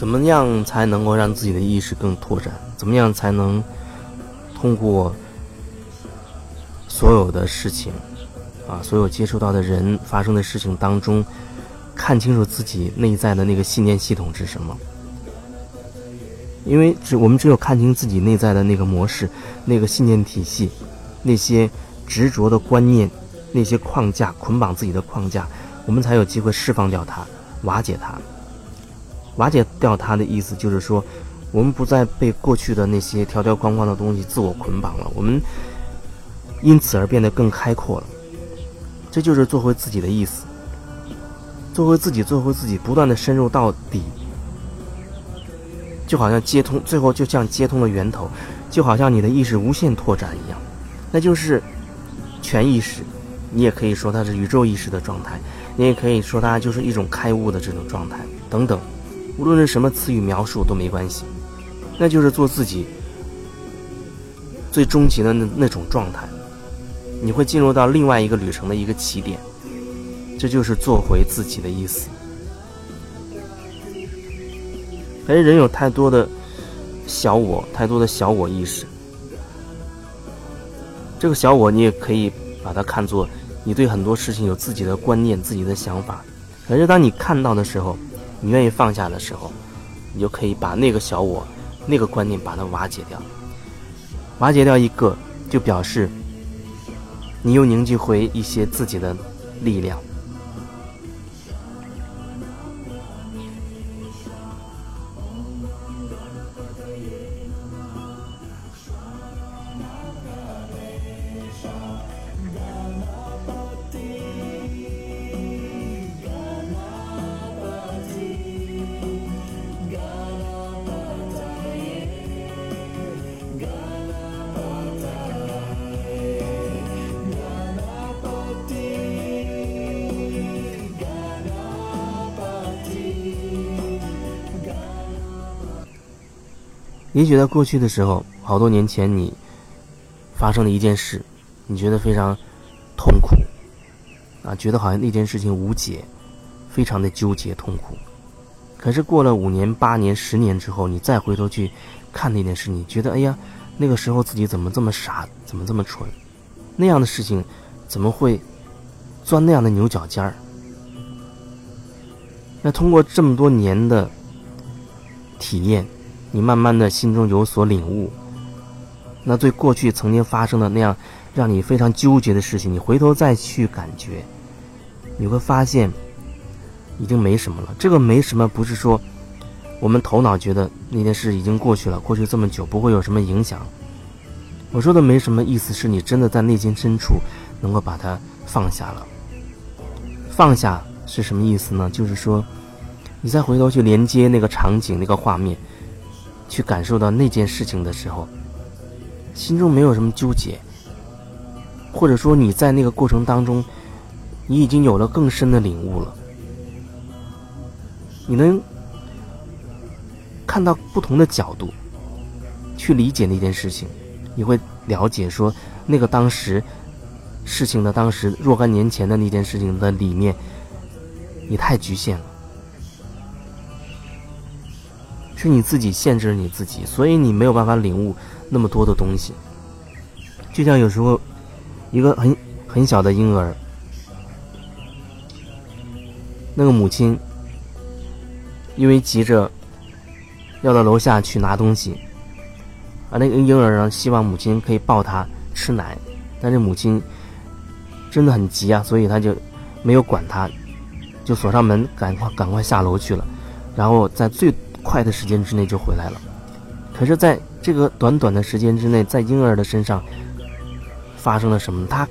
怎么样才能够让自己的意识更拓展？怎么样才能通过所有的事情啊，所有接触到的人发生的事情当中，看清楚自己内在的那个信念系统是什么？因为只我们只有看清自己内在的那个模式、那个信念体系、那些执着的观念、那些框架捆绑自己的框架，我们才有机会释放掉它、瓦解它。瓦解掉它的意思就是说，我们不再被过去的那些条条框框的东西自我捆绑了，我们因此而变得更开阔了。这就是做回自己的意思，做回自己，做回自己，不断的深入到底，就好像接通，最后就像接通了源头，就好像你的意识无限拓展一样，那就是全意识。你也可以说它是宇宙意识的状态，你也可以说它就是一种开悟的这种状态，等等。无论是什么词语描述都没关系，那就是做自己最终极的那那种状态，你会进入到另外一个旅程的一个起点，这就是做回自己的意思。可是人有太多的小我，太多的小我意识，这个小我你也可以把它看作你对很多事情有自己的观念、自己的想法，可是当你看到的时候。你愿意放下的时候，你就可以把那个小我、那个观念把它瓦解掉。瓦解掉一个，就表示你又凝聚回一些自己的力量。也许在过去的时候，好多年前你发生了一件事，你觉得非常痛苦啊，觉得好像那件事情无解，非常的纠结痛苦。可是过了五年、八年、十年之后，你再回头去看那件事，你觉得哎呀，那个时候自己怎么这么傻，怎么这么蠢？那样的事情怎么会钻那样的牛角尖儿？那通过这么多年的体验。你慢慢的心中有所领悟，那对过去曾经发生的那样让你非常纠结的事情，你回头再去感觉，你会发现已经没什么了。这个没什么，不是说我们头脑觉得那件事已经过去了，过去这么久不会有什么影响。我说的没什么意思，是你真的在内心深处能够把它放下了。放下是什么意思呢？就是说，你再回头去连接那个场景、那个画面。去感受到那件事情的时候，心中没有什么纠结，或者说你在那个过程当中，你已经有了更深的领悟了。你能看到不同的角度去理解那件事情，你会了解说那个当时事情的当时若干年前的那件事情的里面，你太局限了。是你自己限制了你自己，所以你没有办法领悟那么多的东西。就像有时候，一个很很小的婴儿，那个母亲因为急着要到楼下去拿东西，而那个婴儿呢，希望母亲可以抱他吃奶，但是母亲真的很急啊，所以他就没有管他，就锁上门，赶快赶快下楼去了，然后在最。快的时间之内就回来了，可是，在这个短短的时间之内，在婴儿的身上发生了什么？他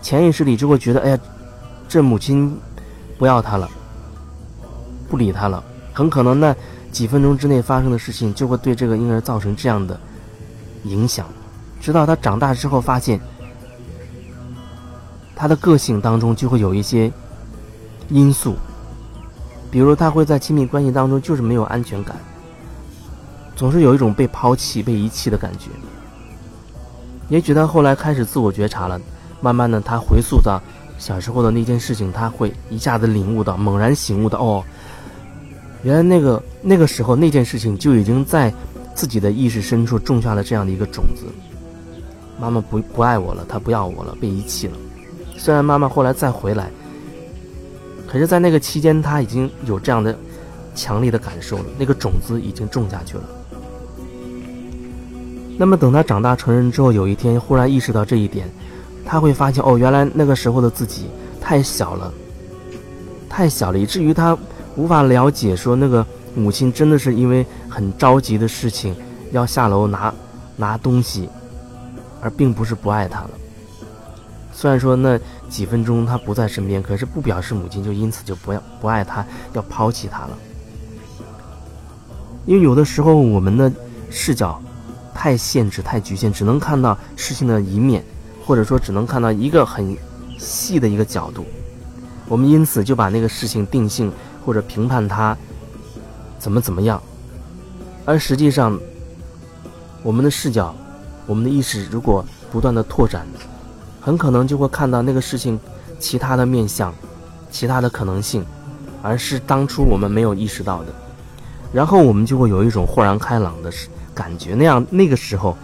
潜意识里就会觉得，哎呀，这母亲不要他了，不理他了。很可能那几分钟之内发生的事情，就会对这个婴儿造成这样的影响。直到他长大之后，发现他的个性当中就会有一些因素。比如他会在亲密关系当中就是没有安全感，总是有一种被抛弃、被遗弃的感觉。也许他后来开始自我觉察了，慢慢的他回溯到小时候的那件事情，他会一下子领悟到、猛然醒悟到，哦，原来那个那个时候那件事情就已经在自己的意识深处种下了这样的一个种子。妈妈不不爱我了，她不要我了，被遗弃了。虽然妈妈后来再回来，可是，在那个期间，她已经有这样的强烈的感受了，那个种子已经种下去了。那么，等他长大成人之后，有一天忽然意识到这一点，他会发现，哦，原来那个时候的自己太小了，太小了，以至于他无法了解，说那个母亲真的是因为很着急的事情要下楼拿拿东西。而并不是不爱他了。虽然说那几分钟他不在身边，可是不表示母亲就因此就不要不爱他，要抛弃他了。因为有的时候我们的视角太限制、太局限，只能看到事情的一面，或者说只能看到一个很细的一个角度，我们因此就把那个事情定性或者评判他怎么怎么样，而实际上我们的视角。我们的意识如果不断的拓展，很可能就会看到那个事情其他的面相，其他的可能性，而是当初我们没有意识到的。然后我们就会有一种豁然开朗的感觉，那样那个时候，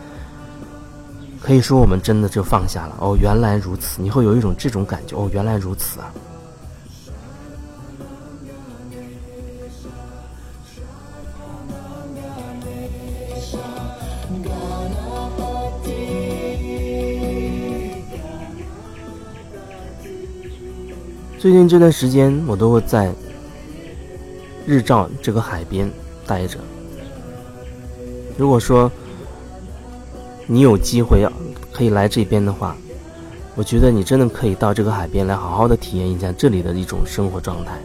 可以说我们真的就放下了。哦，原来如此，你会有一种这种感觉。哦，原来如此啊。最近这段时间，我都会在日照这个海边待着。如果说你有机会要可以来这边的话，我觉得你真的可以到这个海边来，好好的体验一下这里的一种生活状态。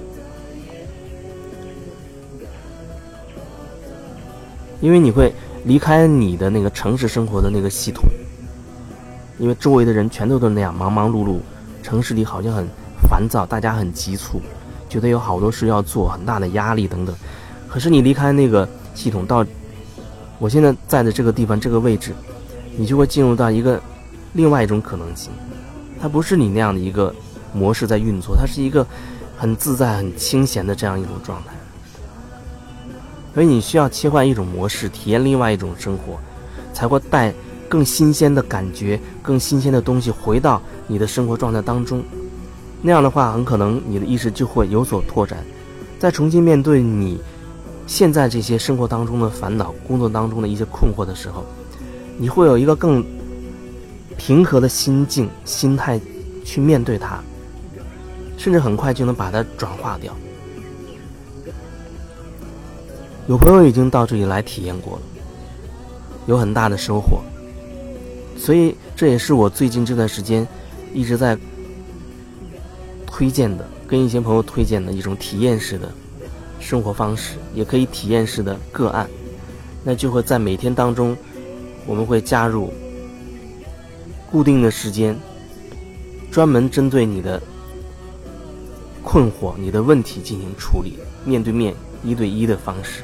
因为你会离开你的那个城市生活的那个系统，因为周围的人全都都那样忙忙碌碌，城市里好像很。烦躁，大家很急促，觉得有好多事要做，很大的压力等等。可是你离开那个系统，到我现在在的这个地方、这个位置，你就会进入到一个另外一种可能性。它不是你那样的一个模式在运作，它是一个很自在、很清闲的这样一种状态。所以你需要切换一种模式，体验另外一种生活，才会带更新鲜的感觉、更新鲜的东西回到你的生活状态当中。那样的话，很可能你的意识就会有所拓展，在重新面对你现在这些生活当中的烦恼、工作当中的一些困惑的时候，你会有一个更平和的心境、心态去面对它，甚至很快就能把它转化掉。有朋友已经到这里来体验过了，有很大的收获，所以这也是我最近这段时间一直在。推荐的，跟一些朋友推荐的一种体验式的生活方式，也可以体验式的个案，那就会在每天当中，我们会加入固定的时间，专门针对你的困惑、你的问题进行处理，面对面、一对一的方式。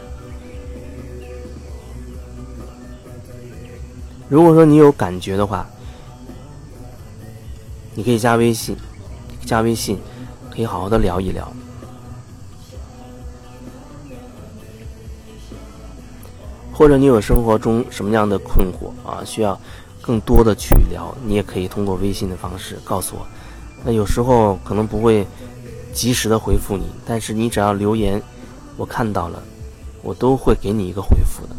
如果说你有感觉的话，你可以加微信。加微信，可以好好的聊一聊。或者你有生活中什么样的困惑啊，需要更多的去聊，你也可以通过微信的方式告诉我。那有时候可能不会及时的回复你，但是你只要留言，我看到了，我都会给你一个回复的。